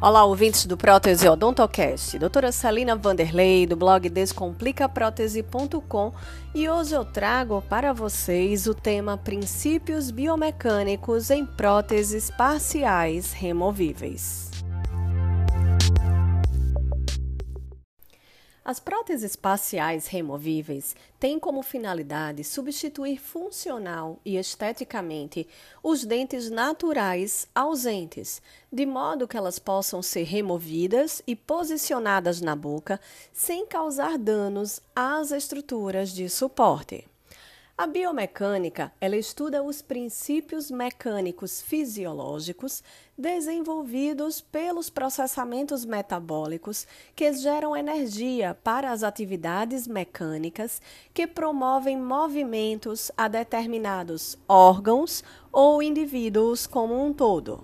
Olá, ouvintes do Prótese Odontocast. Doutora Salina Vanderlei, do blog descomplicaprotese.com e hoje eu trago para vocês o tema Princípios biomecânicos em próteses parciais removíveis. As próteses parciais removíveis têm como finalidade substituir funcional e esteticamente os dentes naturais ausentes, de modo que elas possam ser removidas e posicionadas na boca sem causar danos às estruturas de suporte. A biomecânica, ela estuda os princípios mecânicos fisiológicos desenvolvidos pelos processamentos metabólicos que geram energia para as atividades mecânicas que promovem movimentos a determinados órgãos ou indivíduos como um todo.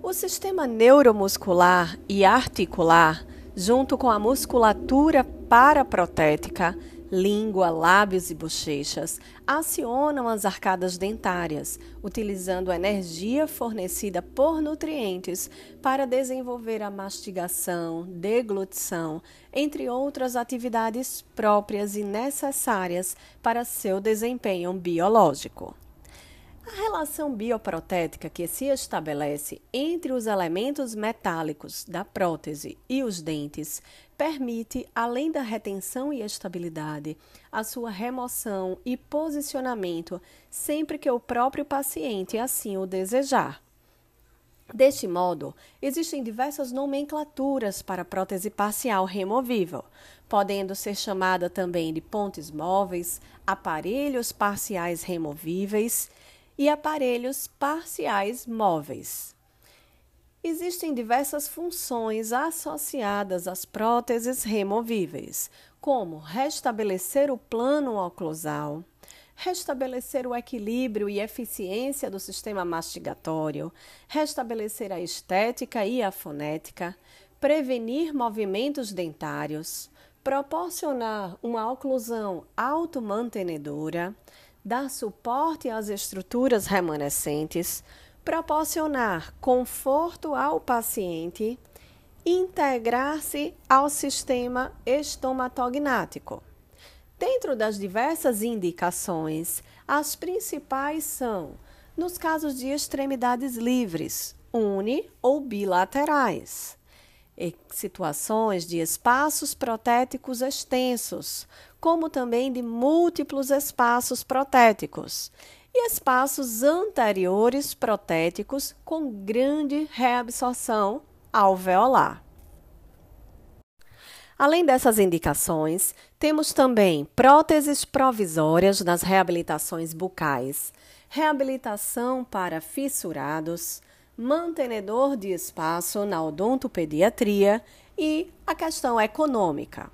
O sistema neuromuscular e articular, junto com a musculatura paraprotética, língua, lábios e bochechas acionam as arcadas dentárias, utilizando a energia fornecida por nutrientes para desenvolver a mastigação, deglutição, entre outras atividades próprias e necessárias para seu desempenho biológico. A relação bioprotética que se estabelece entre os elementos metálicos da prótese e os dentes permite, além da retenção e estabilidade, a sua remoção e posicionamento sempre que o próprio paciente assim o desejar. Deste modo, existem diversas nomenclaturas para prótese parcial removível, podendo ser chamada também de pontes móveis, aparelhos parciais removíveis e aparelhos parciais móveis. Existem diversas funções associadas às próteses removíveis, como restabelecer o plano oclusal, restabelecer o equilíbrio e eficiência do sistema mastigatório, restabelecer a estética e a fonética, prevenir movimentos dentários, proporcionar uma oclusão automantenedora, dar suporte às estruturas remanescentes, proporcionar conforto ao paciente, integrar-se ao sistema estomatognático. Dentro das diversas indicações, as principais são nos casos de extremidades livres, uni ou bilaterais, situações de espaços protéticos extensos, como também de múltiplos espaços protéticos e espaços anteriores protéticos com grande reabsorção alveolar. Além dessas indicações, temos também próteses provisórias nas reabilitações bucais, reabilitação para fissurados, mantenedor de espaço na odontopediatria e a questão econômica.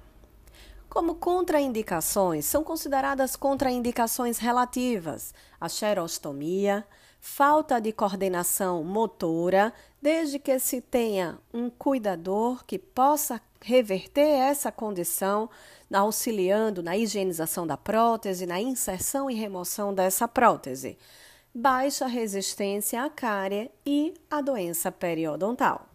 Como contraindicações, são consideradas contraindicações relativas a xerostomia, falta de coordenação motora, desde que se tenha um cuidador que possa reverter essa condição, auxiliando na higienização da prótese, na inserção e remoção dessa prótese baixa resistência à cárie e à doença periodontal.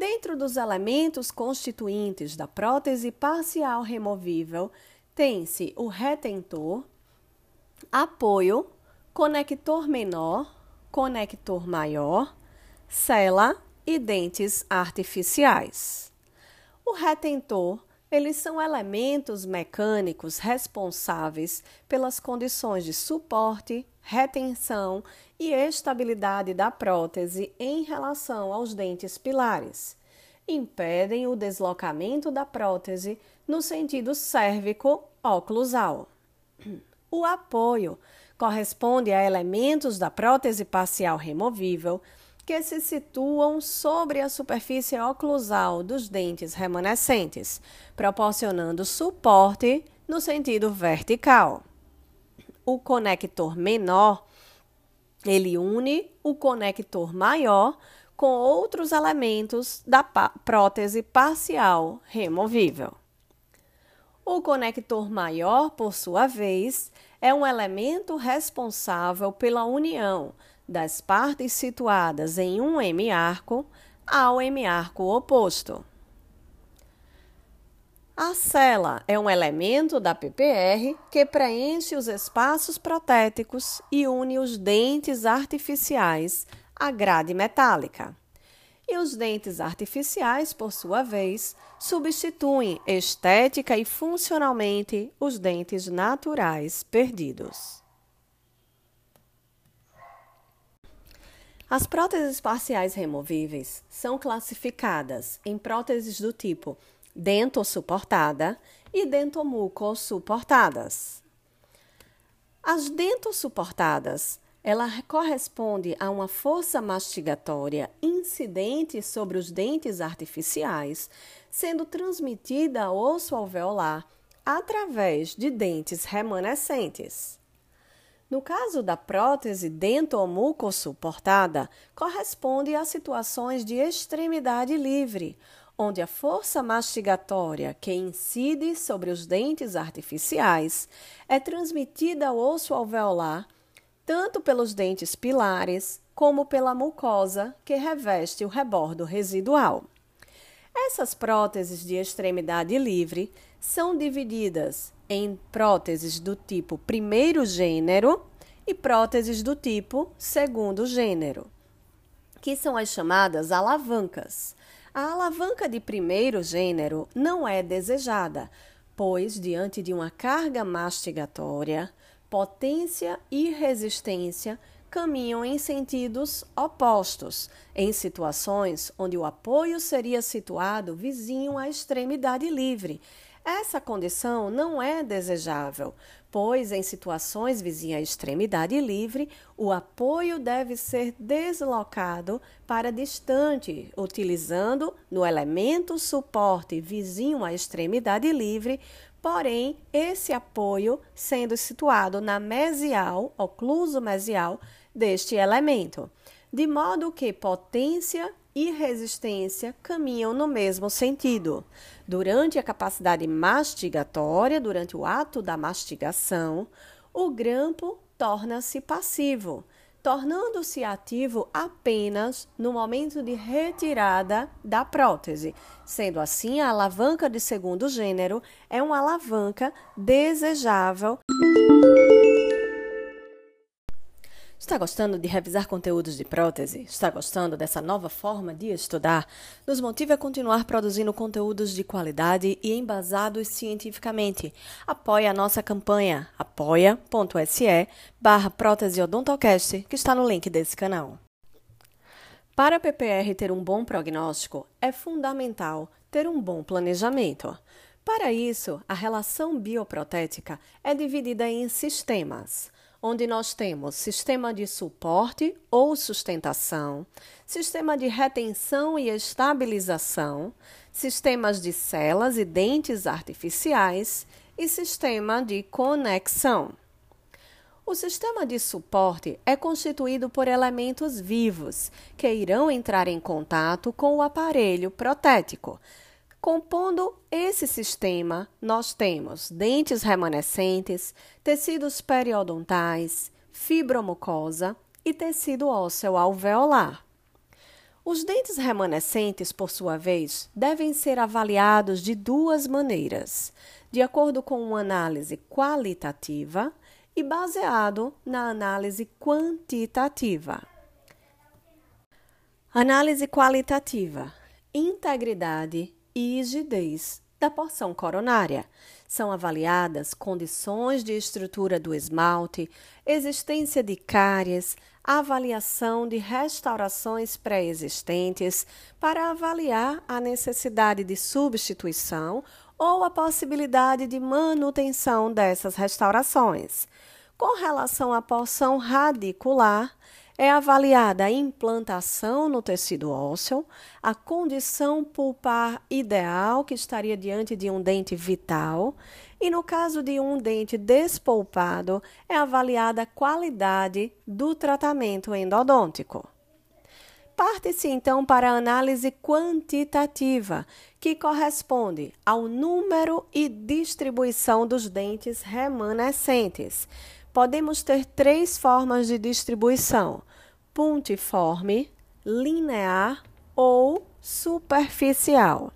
Dentro dos elementos constituintes da prótese parcial removível, tem-se o retentor, apoio, conector menor, conector maior, cela e dentes artificiais. O retentor eles são elementos mecânicos responsáveis pelas condições de suporte, retenção e estabilidade da prótese em relação aos dentes pilares. Impedem o deslocamento da prótese no sentido cérvico-oclusal. O apoio corresponde a elementos da prótese parcial removível que se situam sobre a superfície oclusal dos dentes remanescentes, proporcionando suporte no sentido vertical. O conector menor ele une o conector maior com outros elementos da prótese parcial removível. O conector maior, por sua vez, é um elemento responsável pela união das partes situadas em um hemiarco ao hemiarco oposto. A cela é um elemento da PPR que preenche os espaços protéticos e une os dentes artificiais à grade metálica. E os dentes artificiais, por sua vez, substituem estética e funcionalmente os dentes naturais perdidos. As próteses parciais removíveis são classificadas em próteses do tipo dentossuportada e dentomucosuportadas. As dentossuportadas, ela corresponde a uma força mastigatória incidente sobre os dentes artificiais, sendo transmitida ao osso alveolar através de dentes remanescentes. No caso da prótese dentomucosuportada, corresponde a situações de extremidade livre, onde a força mastigatória que incide sobre os dentes artificiais é transmitida ao osso alveolar tanto pelos dentes pilares como pela mucosa que reveste o rebordo residual. Essas próteses de extremidade livre são divididas em próteses do tipo primeiro gênero e próteses do tipo segundo gênero, que são as chamadas alavancas. A alavanca de primeiro gênero não é desejada, pois, diante de uma carga mastigatória, potência e resistência caminham em sentidos opostos, em situações onde o apoio seria situado vizinho à extremidade livre. Essa condição não é desejável, pois em situações vizinhas à extremidade livre, o apoio deve ser deslocado para distante, utilizando no elemento suporte vizinho à extremidade livre, porém esse apoio sendo situado na mesial, ocluso mesial deste elemento, de modo que potência e resistência caminham no mesmo sentido. Durante a capacidade mastigatória, durante o ato da mastigação, o grampo torna-se passivo, tornando-se ativo apenas no momento de retirada da prótese. Sendo assim, a alavanca de segundo gênero é uma alavanca desejável. Está gostando de revisar conteúdos de prótese? Está gostando dessa nova forma de estudar? Nos motive a continuar produzindo conteúdos de qualidade e embasados cientificamente. Apoie a nossa campanha apoia.se barra prótese odontocast, que está no link desse canal. Para a PPR ter um bom prognóstico, é fundamental ter um bom planejamento. Para isso, a relação bioprotética é dividida em sistemas onde nós temos sistema de suporte ou sustentação, sistema de retenção e estabilização, sistemas de celas e dentes artificiais e sistema de conexão. O sistema de suporte é constituído por elementos vivos que irão entrar em contato com o aparelho protético, Compondo esse sistema, nós temos dentes remanescentes, tecidos periodontais, fibromucosa e tecido ósseo alveolar. Os dentes remanescentes, por sua vez, devem ser avaliados de duas maneiras, de acordo com uma análise qualitativa e baseado na análise quantitativa. Análise qualitativa: integridade e rigidez da porção coronária. São avaliadas condições de estrutura do esmalte, existência de cáries, avaliação de restaurações pré-existentes para avaliar a necessidade de substituição ou a possibilidade de manutenção dessas restaurações. Com relação à porção radicular, é avaliada a implantação no tecido ósseo, a condição pulpar ideal, que estaria diante de um dente vital, e no caso de um dente despolpado, é avaliada a qualidade do tratamento endodôntico. Parte-se então para a análise quantitativa, que corresponde ao número e distribuição dos dentes remanescentes. Podemos ter três formas de distribuição: pontiforme, linear ou superficial.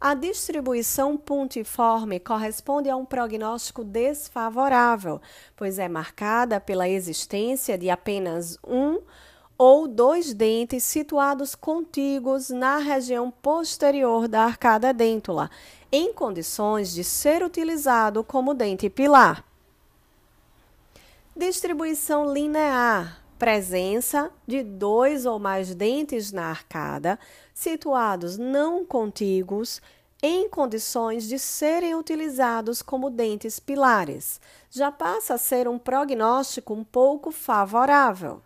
A distribuição pontiforme corresponde a um prognóstico desfavorável, pois é marcada pela existência de apenas um ou dois dentes situados contíguos na região posterior da arcada dêntula, em condições de ser utilizado como dente pilar. Distribuição linear presença de dois ou mais dentes na arcada, situados não contíguos, em condições de serem utilizados como dentes pilares. Já passa a ser um prognóstico um pouco favorável.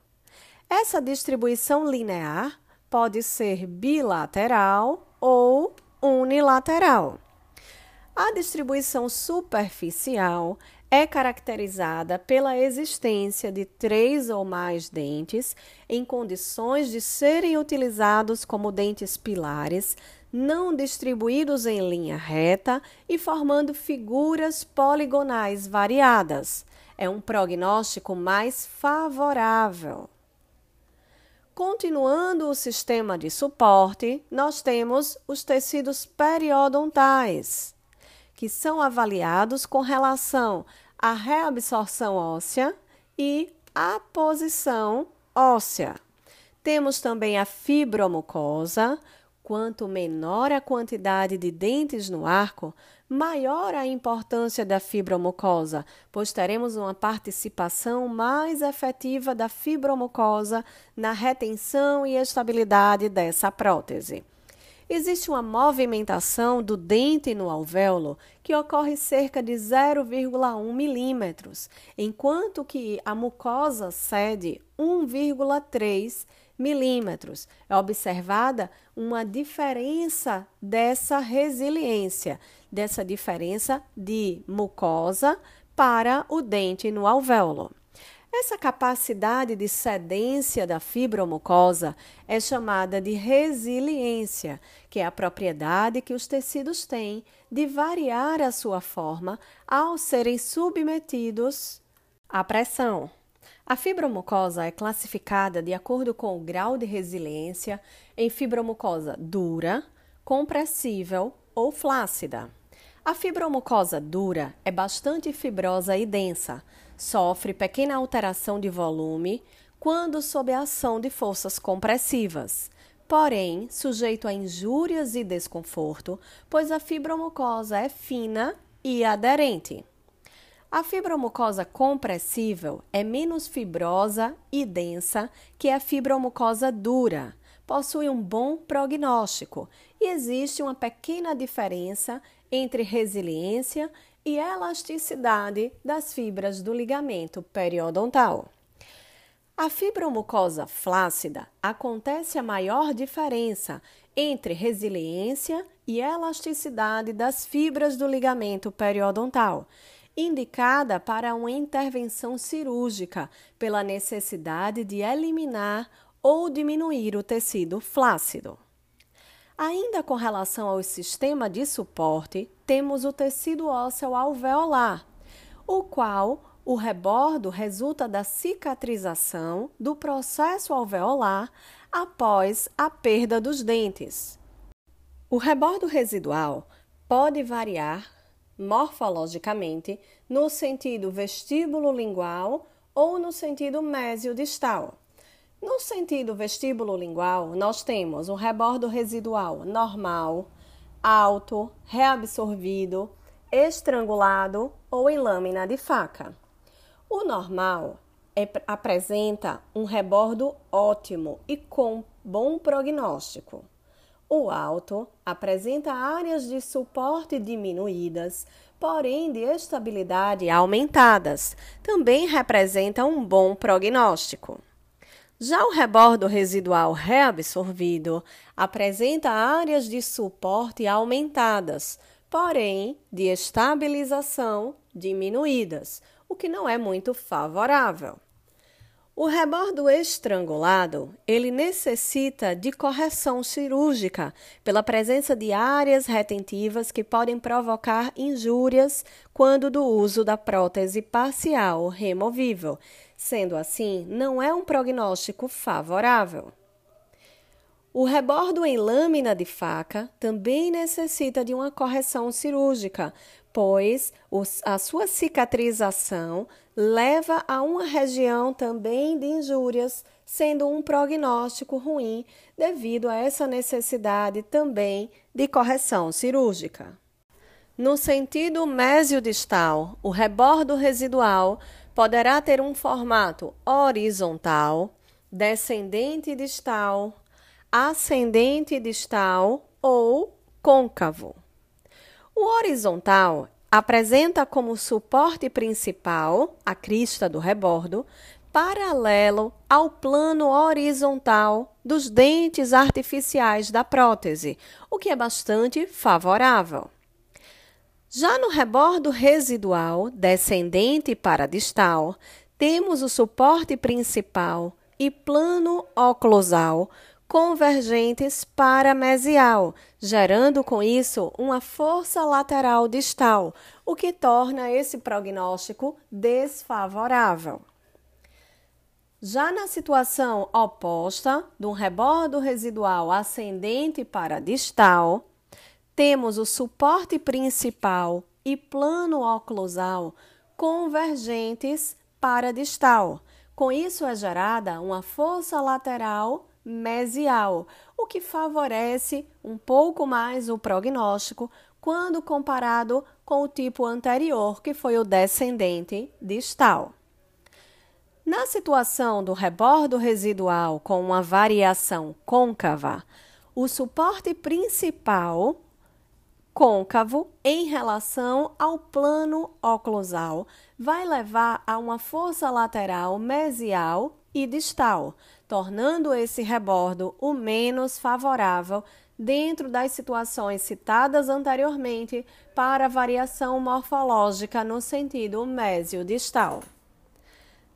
Essa distribuição linear pode ser bilateral ou unilateral. A distribuição superficial é caracterizada pela existência de três ou mais dentes em condições de serem utilizados como dentes pilares, não distribuídos em linha reta e formando figuras poligonais variadas. É um prognóstico mais favorável. Continuando o sistema de suporte, nós temos os tecidos periodontais, que são avaliados com relação a reabsorção óssea e a posição óssea. Temos também a fibromucosa. Quanto menor a quantidade de dentes no arco, maior a importância da fibromucosa, pois teremos uma participação mais efetiva da fibromucosa na retenção e estabilidade dessa prótese existe uma movimentação do dente no alvéolo que ocorre cerca de 0,1 milímetros, enquanto que a mucosa cede 1,3 milímetros. É observada uma diferença dessa resiliência, dessa diferença de mucosa para o dente no alvéolo. Essa capacidade de cedência da fibromucosa é chamada de resiliência, que é a propriedade que os tecidos têm de variar a sua forma ao serem submetidos à pressão. A fibromucosa é classificada de acordo com o grau de resiliência em fibromucosa dura, compressível ou flácida. A fibromucosa dura é bastante fibrosa e densa, sofre pequena alteração de volume quando sob a ação de forças compressivas, porém sujeito a injúrias e desconforto, pois a fibromucosa é fina e aderente. A fibromucosa compressível é menos fibrosa e densa que a fibromucosa dura, possui um bom prognóstico e existe uma pequena diferença entre resiliência e elasticidade das fibras do ligamento periodontal. A fibromucosa flácida acontece a maior diferença entre resiliência e elasticidade das fibras do ligamento periodontal, indicada para uma intervenção cirúrgica pela necessidade de eliminar ou diminuir o tecido flácido. Ainda com relação ao sistema de suporte, temos o tecido ósseo alveolar, o qual o rebordo resulta da cicatrização do processo alveolar após a perda dos dentes. O rebordo residual pode variar morfologicamente no sentido vestíbulo lingual ou no sentido mesiodistal. No sentido vestíbulo-lingual, nós temos um rebordo residual normal, alto, reabsorvido, estrangulado ou em lâmina de faca. O normal é, apresenta um rebordo ótimo e com bom prognóstico. O alto apresenta áreas de suporte diminuídas, porém de estabilidade aumentadas. Também representa um bom prognóstico. Já o rebordo residual reabsorvido apresenta áreas de suporte aumentadas, porém de estabilização diminuídas, o que não é muito favorável. O rebordo estrangulado, ele necessita de correção cirúrgica pela presença de áreas retentivas que podem provocar injúrias quando do uso da prótese parcial removível, Sendo assim, não é um prognóstico favorável. O rebordo em lâmina de faca também necessita de uma correção cirúrgica, pois a sua cicatrização leva a uma região também de injúrias, sendo um prognóstico ruim devido a essa necessidade também de correção cirúrgica. No sentido mesiodistal, o rebordo residual poderá ter um formato horizontal, descendente distal, ascendente distal ou côncavo. O horizontal apresenta como suporte principal a crista do rebordo, paralelo ao plano horizontal dos dentes artificiais da prótese, o que é bastante favorável. Já no rebordo residual, descendente para distal, temos o suporte principal e plano oclusal convergentes para mesial, gerando com isso uma força lateral distal, o que torna esse prognóstico desfavorável. Já na situação oposta, do rebordo residual ascendente para distal, temos o suporte principal e plano oclusal convergentes para distal. Com isso é gerada uma força lateral mesial, o que favorece um pouco mais o prognóstico quando comparado com o tipo anterior, que foi o descendente distal. Na situação do rebordo residual com uma variação côncava, o suporte principal côncavo em relação ao plano oclusal vai levar a uma força lateral mesial e distal, tornando esse rebordo o menos favorável dentro das situações citadas anteriormente para variação morfológica no sentido mesio-distal.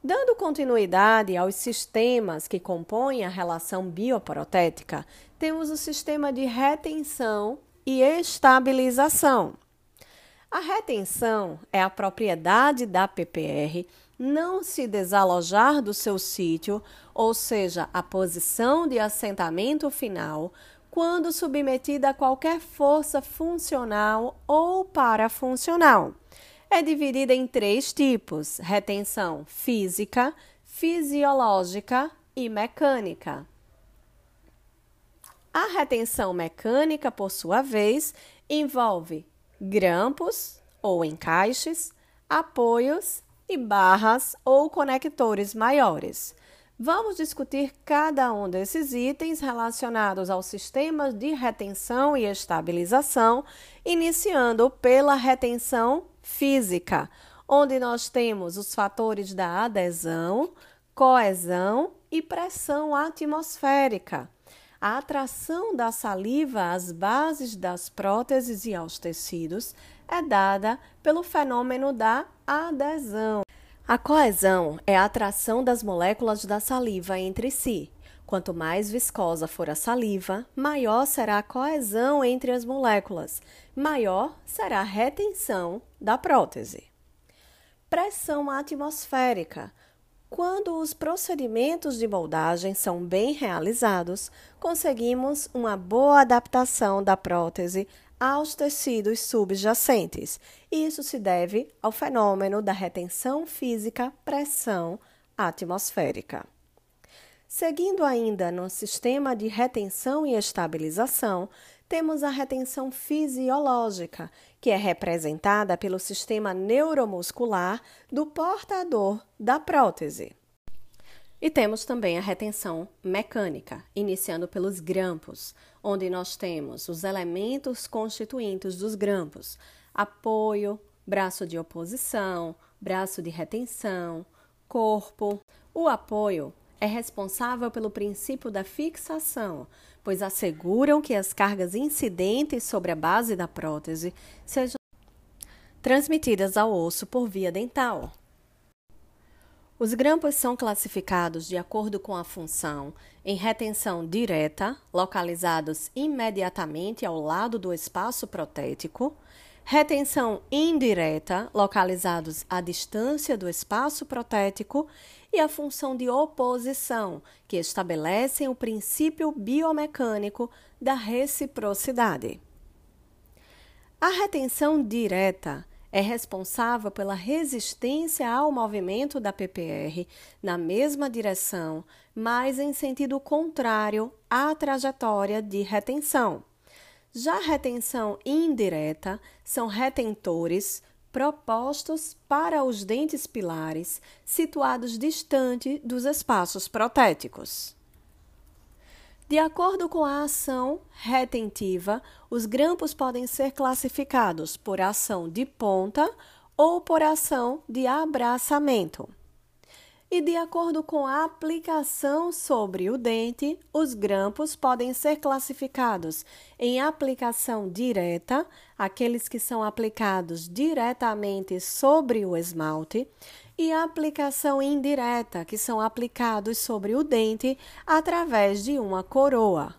Dando continuidade aos sistemas que compõem a relação bioprotética, temos o sistema de retenção e estabilização. A retenção é a propriedade da PPR não se desalojar do seu sítio, ou seja, a posição de assentamento final, quando submetida a qualquer força funcional ou parafuncional. É dividida em três tipos: retenção física, fisiológica e mecânica. A retenção mecânica, por sua vez, envolve grampos ou encaixes, apoios e barras ou conectores maiores. Vamos discutir cada um desses itens relacionados ao sistema de retenção e estabilização, iniciando pela retenção física, onde nós temos os fatores da adesão, coesão e pressão atmosférica. A atração da saliva às bases das próteses e aos tecidos é dada pelo fenômeno da adesão. A coesão é a atração das moléculas da saliva entre si. Quanto mais viscosa for a saliva, maior será a coesão entre as moléculas, maior será a retenção da prótese. Pressão atmosférica quando os procedimentos de moldagem são bem realizados, conseguimos uma boa adaptação da prótese aos tecidos subjacentes. Isso se deve ao fenômeno da retenção física pressão atmosférica. Seguindo ainda no sistema de retenção e estabilização, temos a retenção fisiológica, que é representada pelo sistema neuromuscular do portador da prótese. E temos também a retenção mecânica, iniciando pelos grampos, onde nós temos os elementos constituintes dos grampos: apoio, braço de oposição, braço de retenção, corpo. O apoio é responsável pelo princípio da fixação, pois asseguram que as cargas incidentes sobre a base da prótese sejam transmitidas ao osso por via dental. Os grampos são classificados de acordo com a função em retenção direta, localizados imediatamente ao lado do espaço protético, retenção indireta, localizados à distância do espaço protético, e a função de oposição, que estabelecem o princípio biomecânico da reciprocidade. A retenção direta é responsável pela resistência ao movimento da PPR na mesma direção, mas em sentido contrário à trajetória de retenção. Já retenção indireta são retentores propostos para os dentes pilares situados distante dos espaços protéticos. De acordo com a ação retentiva, os grampos podem ser classificados por ação de ponta ou por ação de abraçamento e, de acordo com a aplicação sobre o dente, os grampos podem ser classificados em aplicação direta, aqueles que são aplicados diretamente sobre o esmalte, e aplicação indireta, que são aplicados sobre o dente através de uma coroa.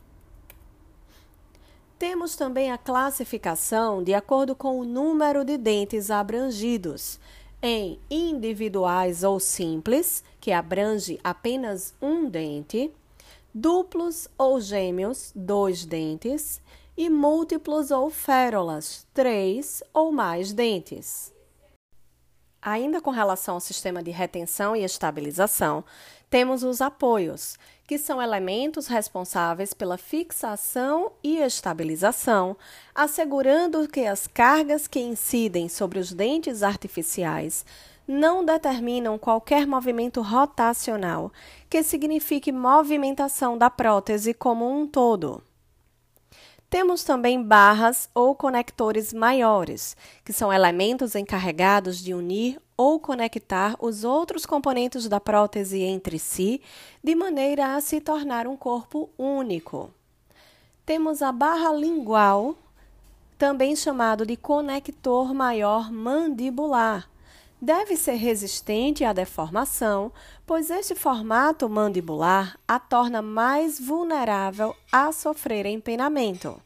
Temos também a classificação de acordo com o número de dentes abrangidos em individuais ou simples, que abrange apenas um dente, duplos ou gêmeos, dois dentes, e múltiplos ou férolas, três ou mais dentes. Ainda com relação ao sistema de retenção e estabilização, temos os apoios, que são elementos responsáveis pela fixação e estabilização, assegurando que as cargas que incidem sobre os dentes artificiais não determinam qualquer movimento rotacional, que signifique movimentação da prótese como um todo. Temos também barras ou conectores maiores, que são elementos encarregados de unir ou conectar os outros componentes da prótese entre si, de maneira a se tornar um corpo único. Temos a barra lingual, também chamado de conector maior mandibular. Deve ser resistente à deformação, pois este formato mandibular a torna mais vulnerável a sofrer empenamento.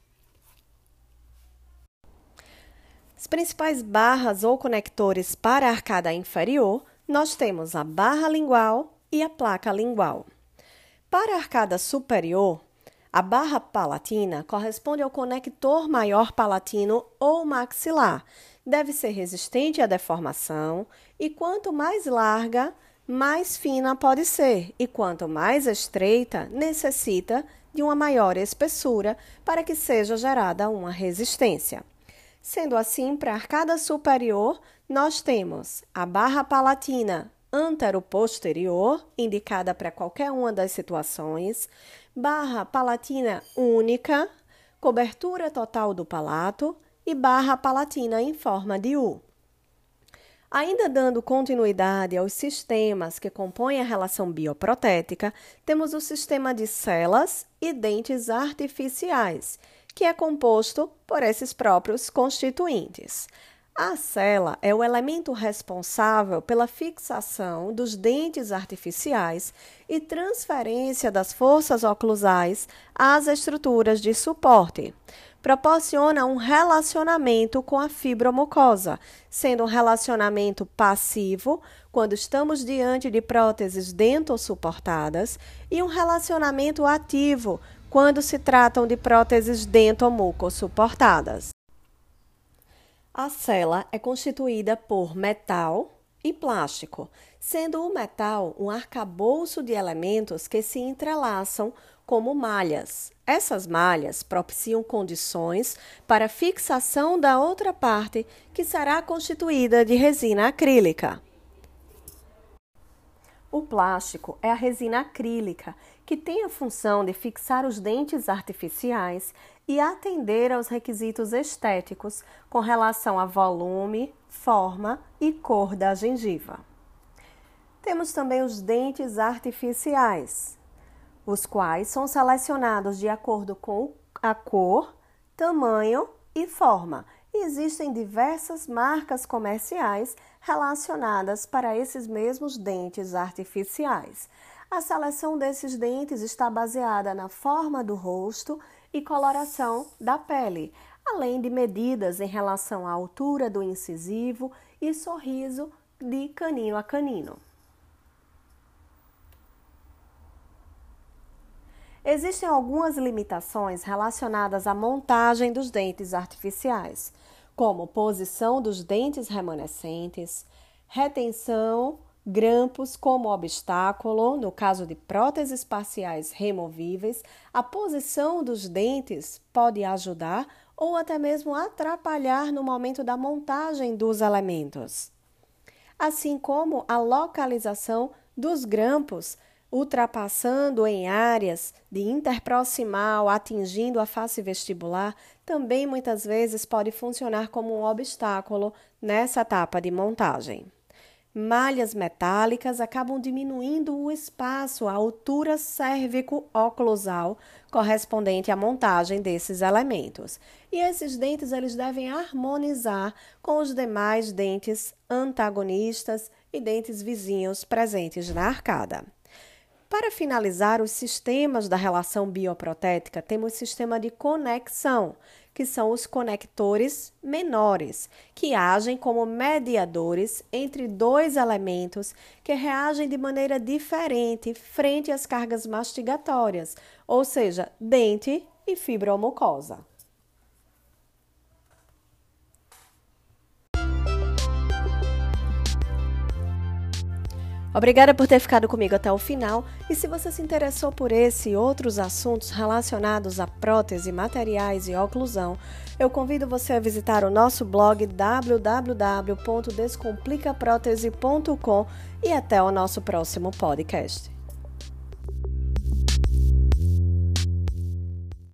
As principais barras ou conectores para a arcada inferior, nós temos a barra lingual e a placa lingual. Para a arcada superior, a barra palatina corresponde ao conector maior palatino ou maxilar. Deve ser resistente à deformação e quanto mais larga, mais fina pode ser, e quanto mais estreita, necessita de uma maior espessura para que seja gerada uma resistência. Sendo assim, para a arcada superior, nós temos a barra palatina antero-posterior, indicada para qualquer uma das situações, barra palatina única, cobertura total do palato e barra palatina em forma de U. Ainda dando continuidade aos sistemas que compõem a relação bioprotética, temos o sistema de celas e dentes artificiais, que é composto por esses próprios constituintes. A cela é o elemento responsável pela fixação dos dentes artificiais e transferência das forças oclusais às estruturas de suporte. Proporciona um relacionamento com a fibromucosa, sendo um relacionamento passivo, quando estamos diante de próteses dentosuportadas, e um relacionamento ativo, quando se tratam de próteses dentomuco-suportadas. A cela é constituída por metal e plástico, sendo o metal um arcabouço de elementos que se entrelaçam como malhas. Essas malhas propiciam condições para fixação da outra parte, que será constituída de resina acrílica. O plástico é a resina acrílica, que tem a função de fixar os dentes artificiais e atender aos requisitos estéticos com relação a volume, forma e cor da gengiva. Temos também os dentes artificiais, os quais são selecionados de acordo com a cor, tamanho e forma. Existem diversas marcas comerciais relacionadas para esses mesmos dentes artificiais. A seleção desses dentes está baseada na forma do rosto e coloração da pele. além de medidas em relação à altura do incisivo e sorriso de canino a canino. Existem algumas limitações relacionadas à montagem dos dentes artificiais, como posição dos dentes remanescentes, retenção, grampos como obstáculo, no caso de próteses parciais removíveis, a posição dos dentes pode ajudar ou até mesmo atrapalhar no momento da montagem dos elementos. Assim como a localização dos grampos ultrapassando em áreas de interproximal, atingindo a face vestibular, também muitas vezes pode funcionar como um obstáculo nessa etapa de montagem. Malhas metálicas acabam diminuindo o espaço, a altura cérvico-oclusal correspondente à montagem desses elementos. E esses dentes eles devem harmonizar com os demais dentes antagonistas e dentes vizinhos presentes na arcada. Para finalizar os sistemas da relação bioprotética, temos o sistema de conexão, que são os conectores menores, que agem como mediadores entre dois elementos que reagem de maneira diferente frente às cargas mastigatórias, ou seja, dente e fibromucosa. Obrigada por ter ficado comigo até o final. E se você se interessou por esse e outros assuntos relacionados a prótese, materiais e oclusão, eu convido você a visitar o nosso blog www.descomplicaprotese.com e até o nosso próximo podcast.